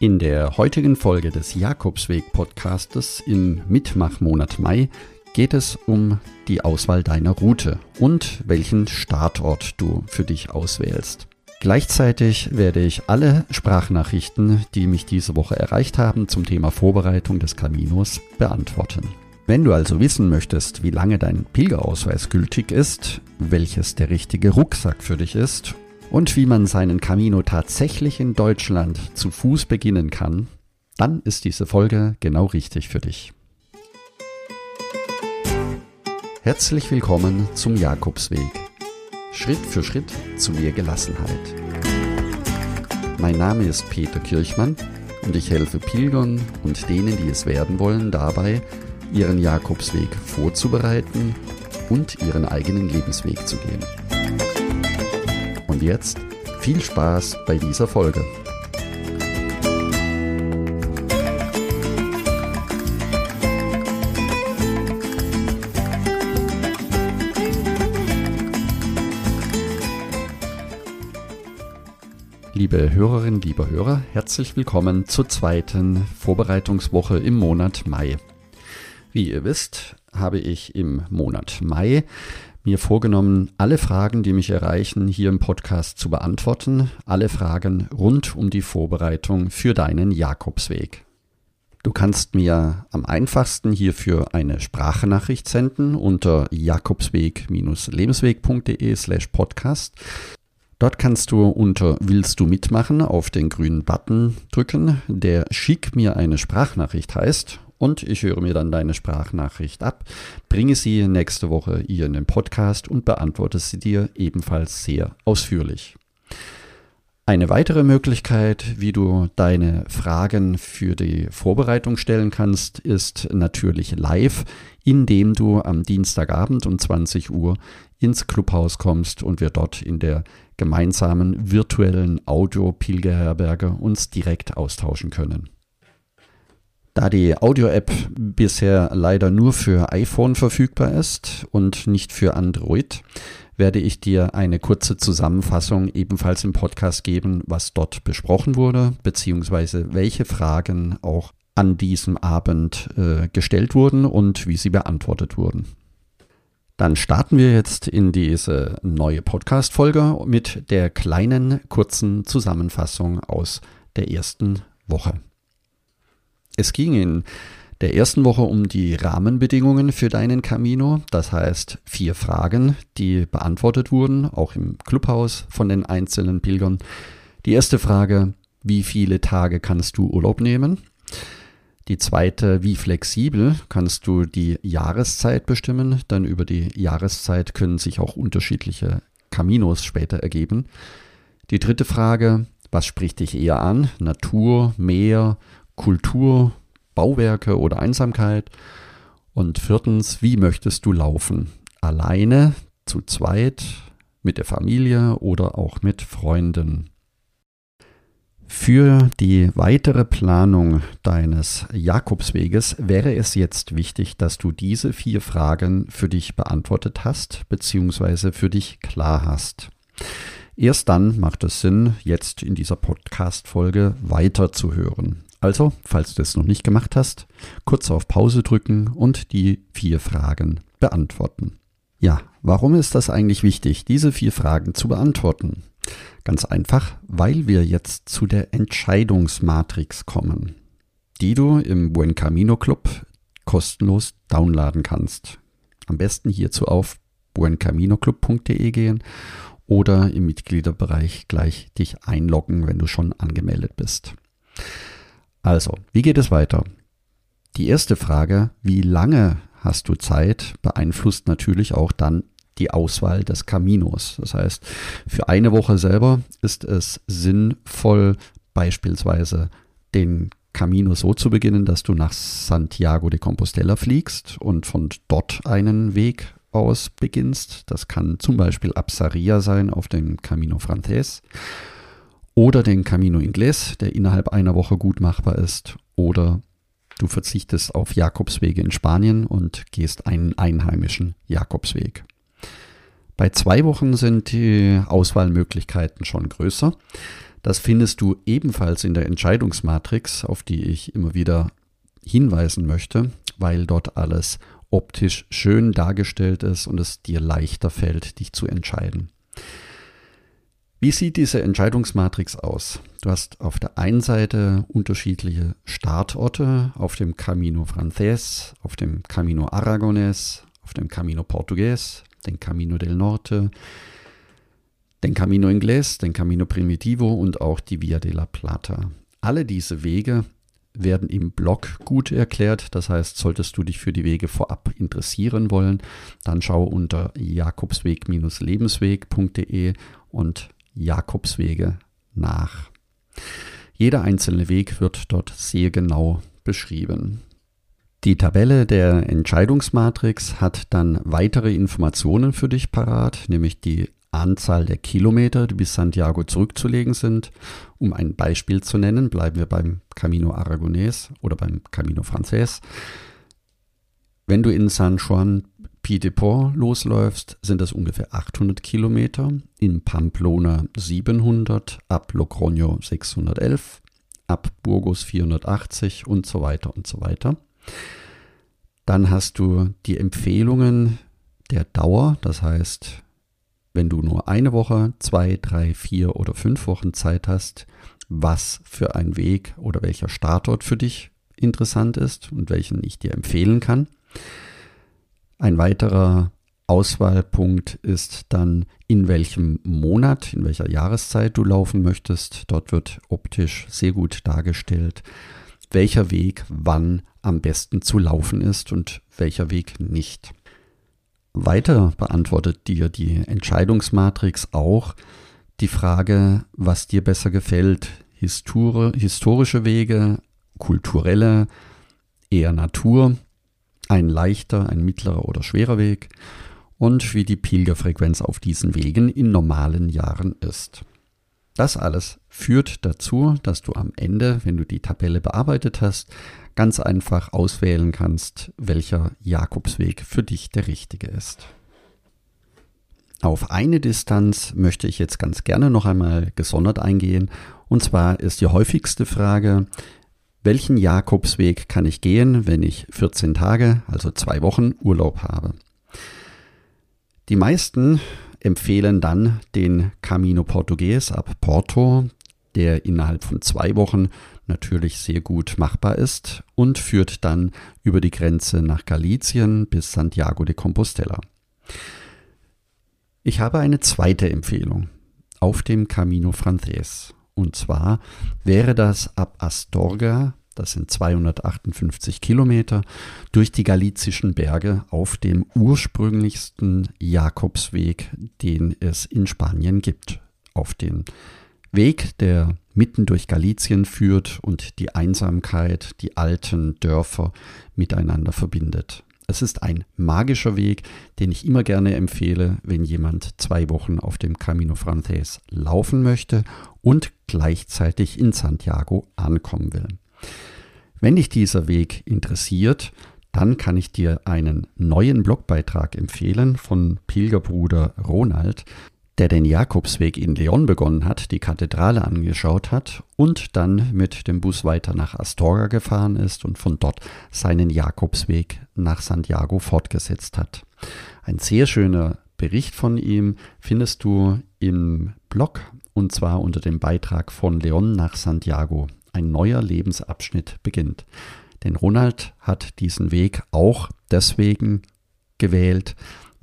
In der heutigen Folge des Jakobsweg Podcastes im Mitmachmonat Mai geht es um die Auswahl deiner Route und welchen Startort du für dich auswählst. Gleichzeitig werde ich alle Sprachnachrichten, die mich diese Woche erreicht haben zum Thema Vorbereitung des Caminos, beantworten. Wenn du also wissen möchtest, wie lange dein Pilgerausweis gültig ist, welches der richtige Rucksack für dich ist und wie man seinen Camino tatsächlich in Deutschland zu Fuß beginnen kann, dann ist diese Folge genau richtig für dich. Herzlich willkommen zum Jakobsweg. Schritt für Schritt zu mehr Gelassenheit. Mein Name ist Peter Kirchmann und ich helfe Pilgern und denen, die es werden wollen, dabei, ihren Jakobsweg vorzubereiten und ihren eigenen Lebensweg zu gehen. Und jetzt viel Spaß bei dieser Folge. Liebe Hörerinnen, liebe Hörer, herzlich willkommen zur zweiten Vorbereitungswoche im Monat Mai. Wie ihr wisst, habe ich im Monat Mai mir vorgenommen, alle Fragen, die mich erreichen, hier im Podcast zu beantworten. Alle Fragen rund um die Vorbereitung für deinen Jakobsweg. Du kannst mir am einfachsten hierfür eine Sprachnachricht senden unter jakobsweg-lebensweg.de slash podcast. Dort kannst du unter Willst du mitmachen auf den grünen Button drücken, der Schick mir eine Sprachnachricht heißt und ich höre mir dann deine Sprachnachricht ab, bringe sie nächste Woche hier in den Podcast und beantworte sie dir ebenfalls sehr ausführlich. Eine weitere Möglichkeit, wie du deine Fragen für die Vorbereitung stellen kannst, ist natürlich live, indem du am Dienstagabend um 20 Uhr ins Clubhaus kommst und wir dort in der gemeinsamen virtuellen Audio-Pilgerherberge uns direkt austauschen können. Da die Audio-App bisher leider nur für iPhone verfügbar ist und nicht für Android, werde ich dir eine kurze Zusammenfassung ebenfalls im Podcast geben, was dort besprochen wurde, beziehungsweise welche Fragen auch an diesem Abend äh, gestellt wurden und wie sie beantwortet wurden. Dann starten wir jetzt in diese neue Podcast-Folge mit der kleinen, kurzen Zusammenfassung aus der ersten Woche. Es ging in der ersten Woche um die Rahmenbedingungen für deinen Camino, das heißt vier Fragen, die beantwortet wurden, auch im Clubhaus von den einzelnen Pilgern. Die erste Frage, wie viele Tage kannst du Urlaub nehmen? Die zweite, wie flexibel kannst du die Jahreszeit bestimmen? Denn über die Jahreszeit können sich auch unterschiedliche Caminos später ergeben. Die dritte Frage, was spricht dich eher an? Natur, Meer, Kultur, Bauwerke oder Einsamkeit? Und viertens, wie möchtest du laufen? Alleine, zu zweit, mit der Familie oder auch mit Freunden? Für die weitere Planung deines Jakobsweges wäre es jetzt wichtig, dass du diese vier Fragen für dich beantwortet hast bzw. für dich klar hast. Erst dann macht es Sinn, jetzt in dieser Podcast-Folge weiterzuhören. Also, falls du es noch nicht gemacht hast, kurz auf Pause drücken und die vier Fragen beantworten. Ja, warum ist das eigentlich wichtig, diese vier Fragen zu beantworten? Ganz einfach, weil wir jetzt zu der Entscheidungsmatrix kommen, die du im Buen Camino Club kostenlos downladen kannst. Am besten hierzu auf buencaminoclub.de gehen oder im Mitgliederbereich gleich dich einloggen, wenn du schon angemeldet bist. Also, wie geht es weiter? Die erste Frage, wie lange hast du Zeit, beeinflusst natürlich auch dann die Auswahl des Caminos. Das heißt, für eine Woche selber ist es sinnvoll, beispielsweise den Camino so zu beginnen, dass du nach Santiago de Compostela fliegst und von dort einen Weg aus beginnst. Das kann zum Beispiel Absaria sein auf dem Camino Frances oder den Camino Inglés, der innerhalb einer Woche gut machbar ist, oder du verzichtest auf Jakobswege in Spanien und gehst einen einheimischen Jakobsweg. Bei zwei Wochen sind die Auswahlmöglichkeiten schon größer. Das findest du ebenfalls in der Entscheidungsmatrix, auf die ich immer wieder hinweisen möchte, weil dort alles optisch schön dargestellt ist und es dir leichter fällt, dich zu entscheiden. Wie sieht diese Entscheidungsmatrix aus? Du hast auf der einen Seite unterschiedliche Startorte auf dem Camino Frances, auf dem Camino Aragones, auf dem Camino Portugues, den Camino del Norte, den Camino Inglés, den Camino Primitivo und auch die Via de la Plata. Alle diese Wege werden im Blog gut erklärt. Das heißt, solltest du dich für die Wege vorab interessieren wollen, dann schau unter jakobsweg-lebensweg.de und Jakobswege nach. Jeder einzelne Weg wird dort sehr genau beschrieben. Die Tabelle der Entscheidungsmatrix hat dann weitere Informationen für dich parat, nämlich die Anzahl der Kilometer, die bis Santiago zurückzulegen sind. Um ein Beispiel zu nennen, bleiben wir beim Camino Aragonés oder beim Camino Frances. Wenn du in San Juan Piedeport losläufst, sind das ungefähr 800 Kilometer. In Pamplona 700, ab Logroño 611, ab Burgos 480 und so weiter und so weiter. Dann hast du die Empfehlungen der Dauer, das heißt, wenn du nur eine Woche, zwei, drei, vier oder fünf Wochen Zeit hast, was für ein Weg oder welcher Startort für dich interessant ist und welchen ich dir empfehlen kann. Ein weiterer Auswahlpunkt ist dann, in welchem Monat, in welcher Jahreszeit du laufen möchtest. Dort wird optisch sehr gut dargestellt, welcher Weg wann am besten zu laufen ist und welcher Weg nicht. Weiter beantwortet dir die Entscheidungsmatrix auch die Frage, was dir besser gefällt. Histori historische Wege, kulturelle, eher Natur ein leichter, ein mittlerer oder schwerer Weg und wie die Pilgerfrequenz auf diesen Wegen in normalen Jahren ist. Das alles führt dazu, dass du am Ende, wenn du die Tabelle bearbeitet hast, ganz einfach auswählen kannst, welcher Jakobsweg für dich der richtige ist. Auf eine Distanz möchte ich jetzt ganz gerne noch einmal gesondert eingehen. Und zwar ist die häufigste Frage, welchen Jakobsweg kann ich gehen, wenn ich 14 Tage, also zwei Wochen Urlaub habe? Die meisten empfehlen dann den Camino Portugues ab Porto, der innerhalb von zwei Wochen natürlich sehr gut machbar ist und führt dann über die Grenze nach Galicien bis Santiago de Compostela. Ich habe eine zweite Empfehlung auf dem Camino Frances. Und zwar wäre das ab Astorga, das sind 258 Kilometer, durch die galizischen Berge auf dem ursprünglichsten Jakobsweg, den es in Spanien gibt. Auf den Weg, der mitten durch Galizien führt und die Einsamkeit, die alten Dörfer miteinander verbindet. Es ist ein magischer Weg, den ich immer gerne empfehle, wenn jemand zwei Wochen auf dem Camino Frances laufen möchte und gleichzeitig in Santiago ankommen will. Wenn dich dieser Weg interessiert, dann kann ich dir einen neuen Blogbeitrag empfehlen von Pilgerbruder Ronald, der den Jakobsweg in Leon begonnen hat, die Kathedrale angeschaut hat und dann mit dem Bus weiter nach Astorga gefahren ist und von dort seinen Jakobsweg nach Santiago fortgesetzt hat. Ein sehr schöner Bericht von ihm findest du im Blog und zwar unter dem Beitrag von Leon nach Santiago. Ein neuer Lebensabschnitt beginnt. Denn Ronald hat diesen Weg auch deswegen gewählt,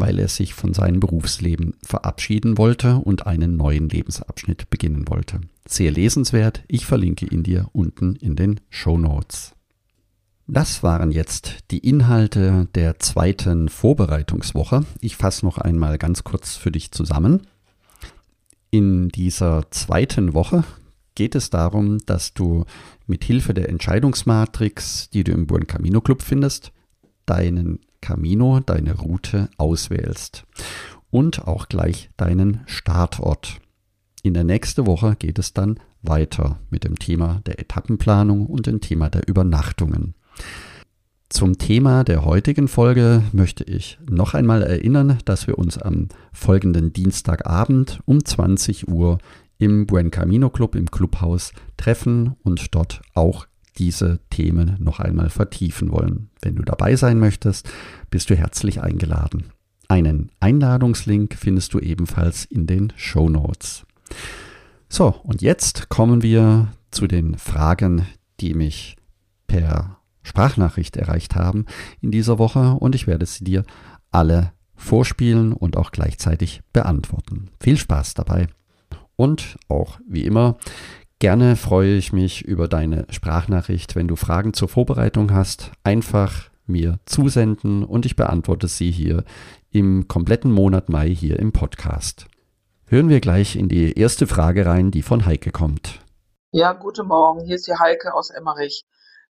weil er sich von seinem Berufsleben verabschieden wollte und einen neuen Lebensabschnitt beginnen wollte. Sehr lesenswert, ich verlinke ihn dir unten in den Show Notes. Das waren jetzt die Inhalte der zweiten Vorbereitungswoche. Ich fasse noch einmal ganz kurz für dich zusammen. In dieser zweiten Woche geht es darum, dass du mit Hilfe der Entscheidungsmatrix, die du im Buen Camino Club findest, deinen Camino, deine Route auswählst und auch gleich deinen Startort. In der nächsten Woche geht es dann weiter mit dem Thema der Etappenplanung und dem Thema der Übernachtungen. Zum Thema der heutigen Folge möchte ich noch einmal erinnern, dass wir uns am folgenden Dienstagabend um 20 Uhr im Buen Camino Club im Clubhaus treffen und dort auch diese Themen noch einmal vertiefen wollen. Wenn du dabei sein möchtest, bist du herzlich eingeladen. Einen Einladungslink findest du ebenfalls in den Show Notes. So, und jetzt kommen wir zu den Fragen, die mich per Sprachnachricht erreicht haben in dieser Woche und ich werde sie dir alle vorspielen und auch gleichzeitig beantworten. Viel Spaß dabei. Und auch wie immer, gerne freue ich mich über deine Sprachnachricht. Wenn du Fragen zur Vorbereitung hast, einfach mir zusenden und ich beantworte sie hier im kompletten Monat Mai hier im Podcast. Hören wir gleich in die erste Frage rein, die von Heike kommt. Ja, guten Morgen. Hier ist die Heike aus Emmerich.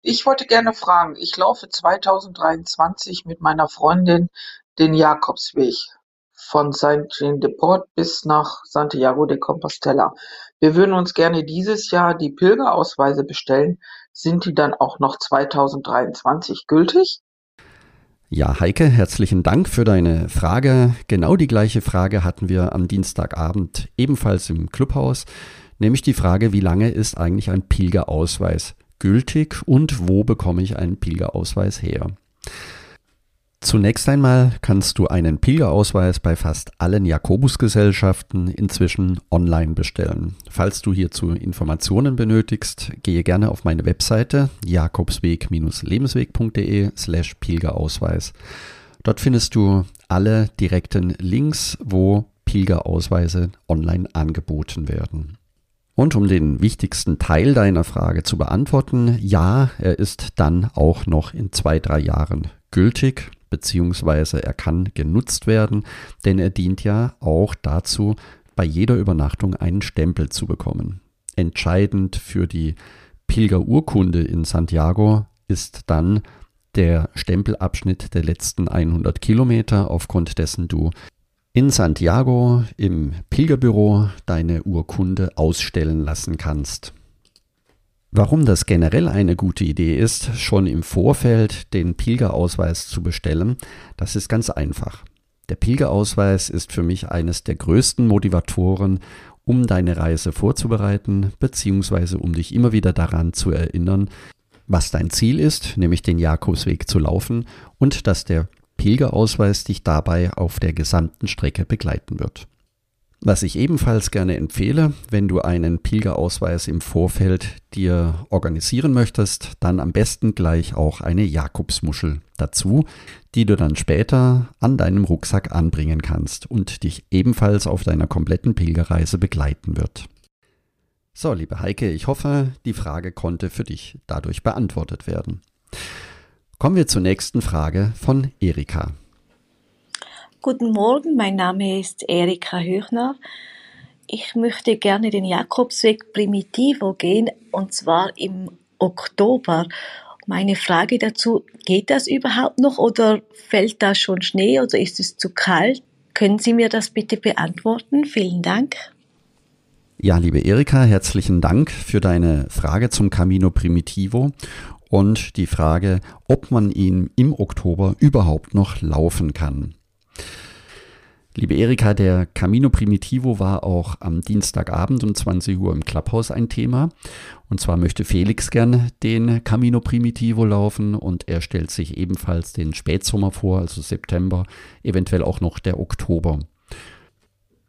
Ich wollte gerne fragen, ich laufe 2023 mit meiner Freundin den Jakobsweg von Saint-Jean-de-Port bis nach Santiago de Compostela. Wir würden uns gerne dieses Jahr die Pilgerausweise bestellen. Sind die dann auch noch 2023 gültig? Ja, Heike, herzlichen Dank für deine Frage. Genau die gleiche Frage hatten wir am Dienstagabend ebenfalls im Clubhaus, nämlich die Frage, wie lange ist eigentlich ein Pilgerausweis gültig und wo bekomme ich einen Pilgerausweis her? Zunächst einmal kannst du einen Pilgerausweis bei fast allen Jakobusgesellschaften inzwischen online bestellen. Falls du hierzu Informationen benötigst, gehe gerne auf meine Webseite jakobsweg-lebensweg.de slash Pilgerausweis. Dort findest du alle direkten Links, wo Pilgerausweise online angeboten werden. Und um den wichtigsten Teil deiner Frage zu beantworten, ja, er ist dann auch noch in zwei, drei Jahren gültig, beziehungsweise er kann genutzt werden, denn er dient ja auch dazu, bei jeder Übernachtung einen Stempel zu bekommen. Entscheidend für die Pilgerurkunde in Santiago ist dann der Stempelabschnitt der letzten 100 Kilometer, aufgrund dessen du in Santiago im Pilgerbüro deine Urkunde ausstellen lassen kannst. Warum das generell eine gute Idee ist, schon im Vorfeld den Pilgerausweis zu bestellen, das ist ganz einfach. Der Pilgerausweis ist für mich eines der größten Motivatoren, um deine Reise vorzubereiten, beziehungsweise um dich immer wieder daran zu erinnern, was dein Ziel ist, nämlich den Jakobsweg zu laufen und dass der Pilgerausweis dich dabei auf der gesamten Strecke begleiten wird. Was ich ebenfalls gerne empfehle, wenn du einen Pilgerausweis im Vorfeld dir organisieren möchtest, dann am besten gleich auch eine Jakobsmuschel dazu, die du dann später an deinem Rucksack anbringen kannst und dich ebenfalls auf deiner kompletten Pilgerreise begleiten wird. So, liebe Heike, ich hoffe, die Frage konnte für dich dadurch beantwortet werden. Kommen wir zur nächsten Frage von Erika. Guten Morgen, mein Name ist Erika Höchner. Ich möchte gerne den Jakobsweg Primitivo gehen und zwar im Oktober. Meine Frage dazu, geht das überhaupt noch oder fällt da schon Schnee oder ist es zu kalt? Können Sie mir das bitte beantworten? Vielen Dank. Ja, liebe Erika, herzlichen Dank für deine Frage zum Camino Primitivo und die Frage, ob man ihn im Oktober überhaupt noch laufen kann. Liebe Erika, der Camino Primitivo war auch am Dienstagabend um 20 Uhr im Clubhaus ein Thema. Und zwar möchte Felix gern den Camino Primitivo laufen und er stellt sich ebenfalls den Spätsommer vor, also September, eventuell auch noch der Oktober.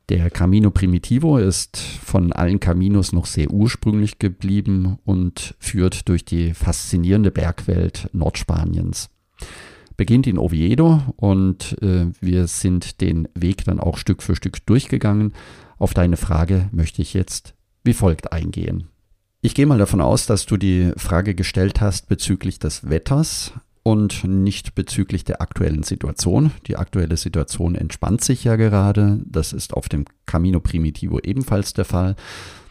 Der Camino Primitivo ist von allen Caminos noch sehr ursprünglich geblieben und führt durch die faszinierende Bergwelt Nordspaniens. Beginnt in Oviedo und äh, wir sind den Weg dann auch Stück für Stück durchgegangen. Auf deine Frage möchte ich jetzt wie folgt eingehen. Ich gehe mal davon aus, dass du die Frage gestellt hast bezüglich des Wetters und nicht bezüglich der aktuellen Situation. Die aktuelle Situation entspannt sich ja gerade. Das ist auf dem Camino Primitivo ebenfalls der Fall.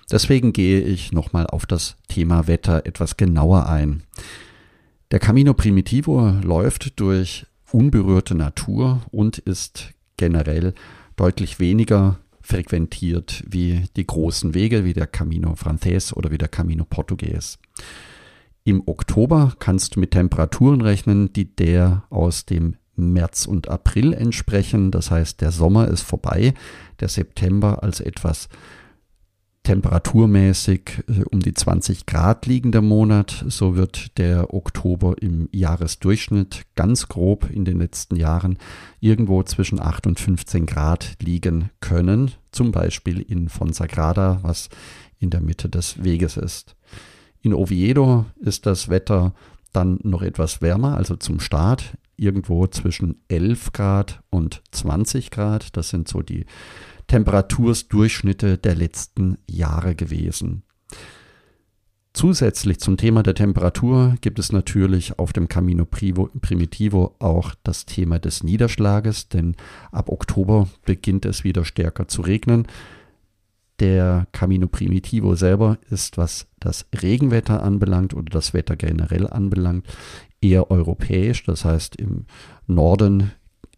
Deswegen gehe ich nochmal auf das Thema Wetter etwas genauer ein. Der Camino Primitivo läuft durch unberührte Natur und ist generell deutlich weniger frequentiert wie die großen Wege, wie der Camino Frances oder wie der Camino Portugues. Im Oktober kannst du mit Temperaturen rechnen, die der aus dem März und April entsprechen. Das heißt, der Sommer ist vorbei, der September als etwas temperaturmäßig äh, um die 20 Grad liegender Monat, so wird der Oktober im Jahresdurchschnitt ganz grob in den letzten Jahren irgendwo zwischen 8 und 15 Grad liegen können, zum Beispiel in Fonsagrada, was in der Mitte des Weges ist. In Oviedo ist das Wetter dann noch etwas wärmer, also zum Start irgendwo zwischen 11 Grad und 20 Grad. Das sind so die Temperatursdurchschnitte der letzten Jahre gewesen. Zusätzlich zum Thema der Temperatur gibt es natürlich auf dem Camino Primitivo auch das Thema des Niederschlages, denn ab Oktober beginnt es wieder stärker zu regnen. Der Camino Primitivo selber ist, was das Regenwetter anbelangt oder das Wetter generell anbelangt, eher europäisch. Das heißt, im Norden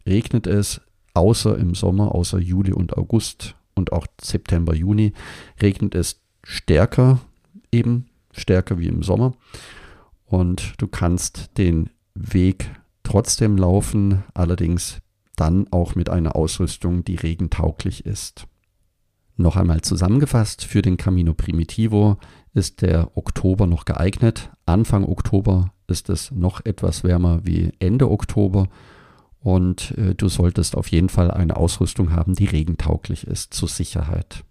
regnet es, außer im Sommer, außer Juli und August und auch September, Juni, regnet es stärker, eben stärker wie im Sommer. Und du kannst den Weg trotzdem laufen, allerdings dann auch mit einer Ausrüstung, die regentauglich ist. Noch einmal zusammengefasst, für den Camino Primitivo ist der Oktober noch geeignet. Anfang Oktober ist es noch etwas wärmer wie Ende Oktober und äh, du solltest auf jeden Fall eine Ausrüstung haben, die regentauglich ist zur Sicherheit.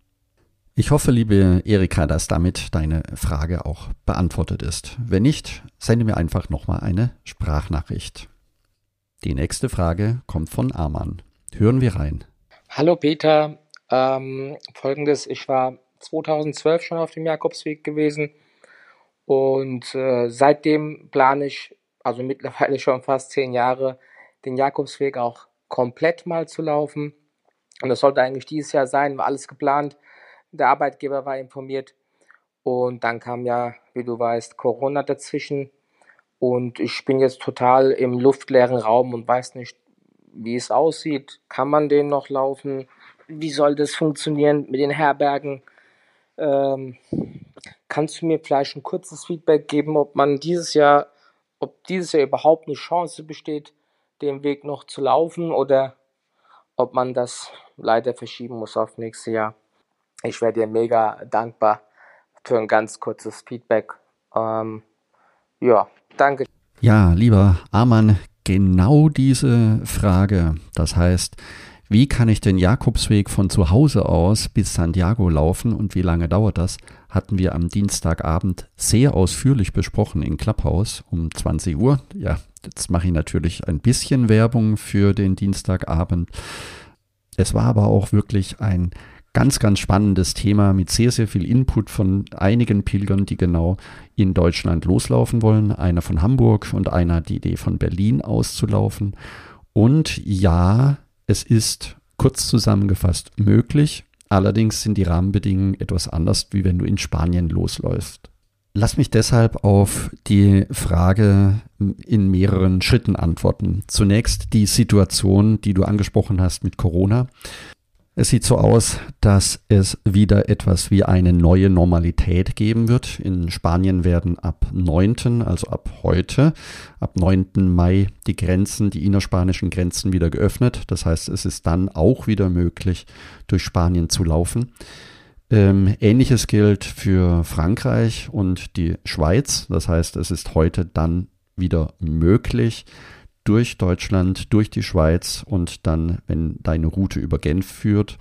Ich hoffe, liebe Erika, dass damit deine Frage auch beantwortet ist. Wenn nicht, sende mir einfach nochmal eine Sprachnachricht. Die nächste Frage kommt von Arman. Hören wir rein. Hallo Peter, ähm, folgendes, ich war 2012 schon auf dem Jakobsweg gewesen und äh, seitdem plane ich, also mittlerweile schon fast zehn Jahre, den Jakobsweg auch komplett mal zu laufen. Und das sollte eigentlich dieses Jahr sein, war alles geplant. Der Arbeitgeber war informiert. Und dann kam ja, wie du weißt, Corona dazwischen. Und ich bin jetzt total im luftleeren Raum und weiß nicht, wie es aussieht. Kann man den noch laufen? Wie soll das funktionieren mit den Herbergen? Ähm, kannst du mir vielleicht ein kurzes Feedback geben, ob man dieses Jahr, ob dieses Jahr überhaupt eine Chance besteht, den Weg noch zu laufen oder ob man das leider verschieben muss auf nächstes Jahr. Ich wäre dir mega dankbar für ein ganz kurzes Feedback. Ähm, ja, danke. Ja, lieber Arman, genau diese Frage. Das heißt, wie kann ich den Jakobsweg von zu Hause aus bis Santiago laufen und wie lange dauert das? Hatten wir am Dienstagabend sehr ausführlich besprochen in Clubhouse um 20 Uhr. Ja, jetzt mache ich natürlich ein bisschen Werbung für den Dienstagabend. Es war aber auch wirklich ein ganz, ganz spannendes Thema mit sehr, sehr viel Input von einigen Pilgern, die genau in Deutschland loslaufen wollen. Einer von Hamburg und einer die Idee von Berlin auszulaufen. Und ja, es ist kurz zusammengefasst möglich, allerdings sind die Rahmenbedingungen etwas anders, wie wenn du in Spanien losläufst. Lass mich deshalb auf die Frage in mehreren Schritten antworten. Zunächst die Situation, die du angesprochen hast mit Corona. Es sieht so aus, dass es wieder etwas wie eine neue Normalität geben wird. In Spanien werden ab 9., also ab heute, ab 9. Mai die Grenzen, die innerspanischen Grenzen wieder geöffnet. Das heißt, es ist dann auch wieder möglich, durch Spanien zu laufen. Ähm, Ähnliches gilt für Frankreich und die Schweiz. Das heißt, es ist heute dann wieder möglich, durch Deutschland, durch die Schweiz und dann, wenn deine Route über Genf führt,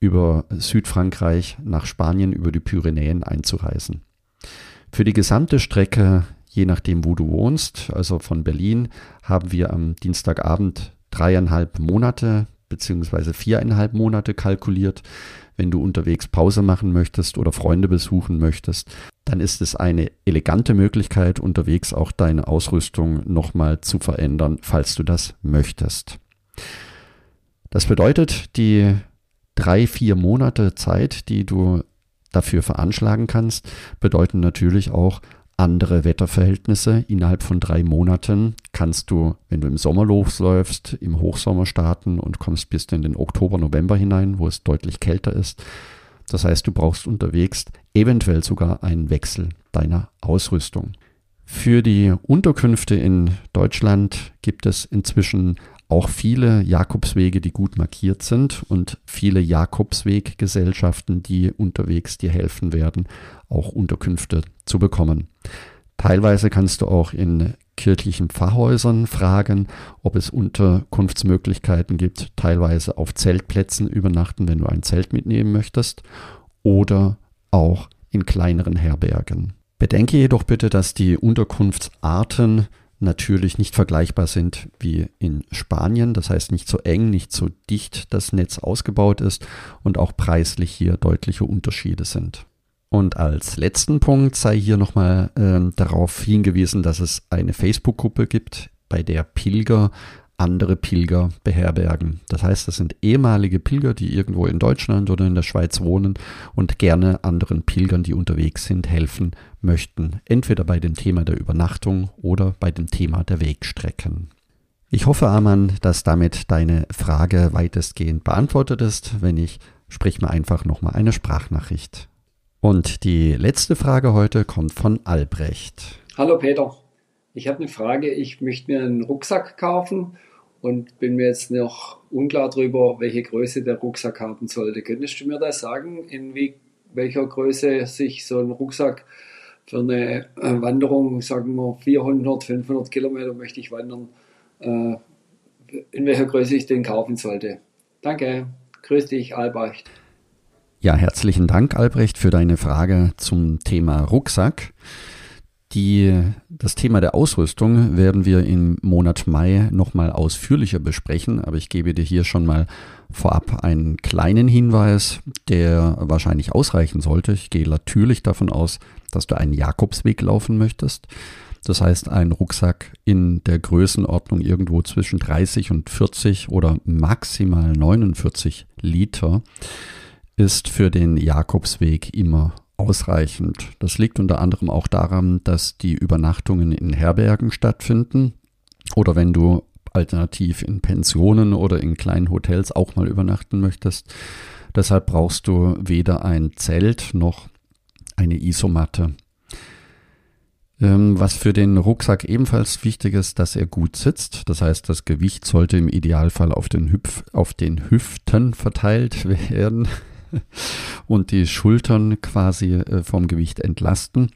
über Südfrankreich nach Spanien, über die Pyrenäen einzureisen. Für die gesamte Strecke, je nachdem, wo du wohnst, also von Berlin, haben wir am Dienstagabend dreieinhalb Monate beziehungsweise viereinhalb Monate kalkuliert. Wenn du unterwegs Pause machen möchtest oder Freunde besuchen möchtest, dann ist es eine elegante Möglichkeit, unterwegs auch deine Ausrüstung nochmal zu verändern, falls du das möchtest. Das bedeutet, die drei, vier Monate Zeit, die du dafür veranschlagen kannst, bedeuten natürlich auch andere Wetterverhältnisse. Innerhalb von drei Monaten kannst du, wenn du im Sommer losläufst, im Hochsommer starten und kommst bis in den Oktober, November hinein, wo es deutlich kälter ist. Das heißt, du brauchst unterwegs eventuell sogar einen Wechsel deiner Ausrüstung. Für die Unterkünfte in Deutschland gibt es inzwischen auch viele Jakobswege, die gut markiert sind und viele Jakobsweggesellschaften, die unterwegs dir helfen werden, auch Unterkünfte zu bekommen. Teilweise kannst du auch in kirchlichen Pfarrhäusern fragen, ob es Unterkunftsmöglichkeiten gibt, teilweise auf Zeltplätzen übernachten, wenn du ein Zelt mitnehmen möchtest, oder auch in kleineren Herbergen. Bedenke jedoch bitte, dass die Unterkunftsarten natürlich nicht vergleichbar sind wie in Spanien. Das heißt nicht so eng, nicht so dicht das Netz ausgebaut ist und auch preislich hier deutliche Unterschiede sind. Und als letzten Punkt sei hier nochmal äh, darauf hingewiesen, dass es eine Facebook-Gruppe gibt, bei der Pilger andere Pilger beherbergen. Das heißt, das sind ehemalige Pilger, die irgendwo in Deutschland oder in der Schweiz wohnen und gerne anderen Pilgern, die unterwegs sind, helfen möchten. Entweder bei dem Thema der Übernachtung oder bei dem Thema der Wegstrecken. Ich hoffe, Arman, dass damit deine Frage weitestgehend beantwortet ist. Wenn nicht, sprich mir einfach nochmal eine Sprachnachricht. Und die letzte Frage heute kommt von Albrecht. Hallo Peter, ich habe eine Frage. Ich möchte mir einen Rucksack kaufen und bin mir jetzt noch unklar darüber, welche Größe der Rucksack haben sollte. Könntest du mir da sagen, in wie, welcher Größe sich so ein Rucksack für eine äh, Wanderung, sagen wir 400, 500 Kilometer möchte ich wandern, äh, in welcher Größe ich den kaufen sollte? Danke. Grüß dich, Albrecht. Ja, herzlichen Dank, Albrecht, für deine Frage zum Thema Rucksack. Die, das Thema der Ausrüstung werden wir im Monat Mai nochmal ausführlicher besprechen, aber ich gebe dir hier schon mal vorab einen kleinen Hinweis, der wahrscheinlich ausreichen sollte. Ich gehe natürlich davon aus, dass du einen Jakobsweg laufen möchtest. Das heißt, ein Rucksack in der Größenordnung irgendwo zwischen 30 und 40 oder maximal 49 Liter ist für den Jakobsweg immer ausreichend. Das liegt unter anderem auch daran, dass die Übernachtungen in Herbergen stattfinden oder wenn du alternativ in Pensionen oder in kleinen Hotels auch mal übernachten möchtest. Deshalb brauchst du weder ein Zelt noch eine Isomatte. Ähm, was für den Rucksack ebenfalls wichtig ist, dass er gut sitzt. Das heißt, das Gewicht sollte im Idealfall auf den, Hüpf, auf den Hüften verteilt werden und die Schultern quasi äh, vom Gewicht entlasten.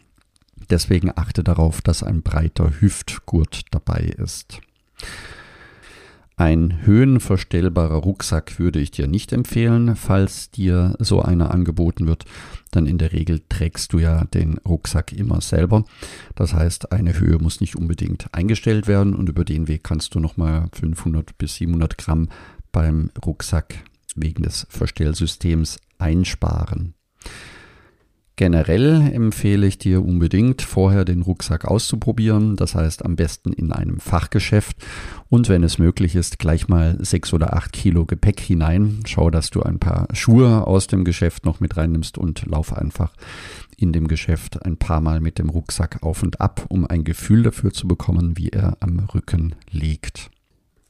Deswegen achte darauf, dass ein breiter Hüftgurt dabei ist. Ein höhenverstellbarer Rucksack würde ich dir nicht empfehlen, falls dir so einer angeboten wird, dann in der Regel trägst du ja den Rucksack immer selber. Das heißt, eine Höhe muss nicht unbedingt eingestellt werden und über den Weg kannst du nochmal 500 bis 700 Gramm beim Rucksack wegen des Verstellsystems einsparen. Generell empfehle ich dir unbedingt, vorher den Rucksack auszuprobieren, das heißt am besten in einem Fachgeschäft und wenn es möglich ist, gleich mal sechs oder acht Kilo Gepäck hinein. Schau, dass du ein paar Schuhe aus dem Geschäft noch mit reinnimmst und lauf einfach in dem Geschäft ein paar Mal mit dem Rucksack auf und ab, um ein Gefühl dafür zu bekommen, wie er am Rücken liegt.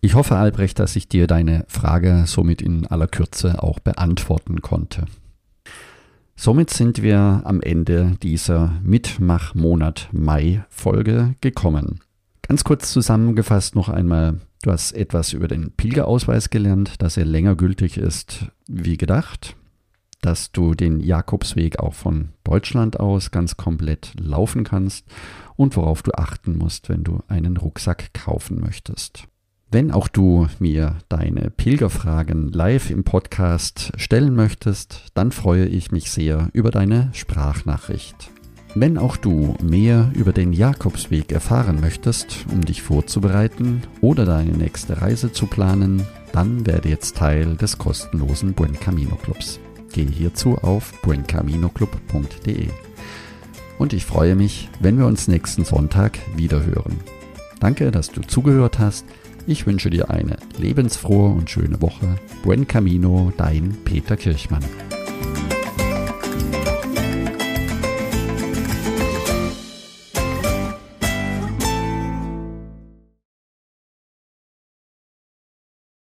Ich hoffe, Albrecht, dass ich dir deine Frage somit in aller Kürze auch beantworten konnte. Somit sind wir am Ende dieser Mitmachmonat Mai Folge gekommen. Ganz kurz zusammengefasst noch einmal, du hast etwas über den Pilgerausweis gelernt, dass er länger gültig ist wie gedacht, dass du den Jakobsweg auch von Deutschland aus ganz komplett laufen kannst und worauf du achten musst, wenn du einen Rucksack kaufen möchtest. Wenn auch du mir deine Pilgerfragen live im Podcast stellen möchtest, dann freue ich mich sehr über deine Sprachnachricht. Wenn auch du mehr über den Jakobsweg erfahren möchtest, um dich vorzubereiten oder deine nächste Reise zu planen, dann werde jetzt Teil des kostenlosen Buen Camino Clubs. Gehe hierzu auf buencaminoclub.de. Und ich freue mich, wenn wir uns nächsten Sonntag wiederhören. Danke, dass du zugehört hast. Ich wünsche dir eine lebensfrohe und schöne Woche. Buen Camino, dein Peter Kirchmann.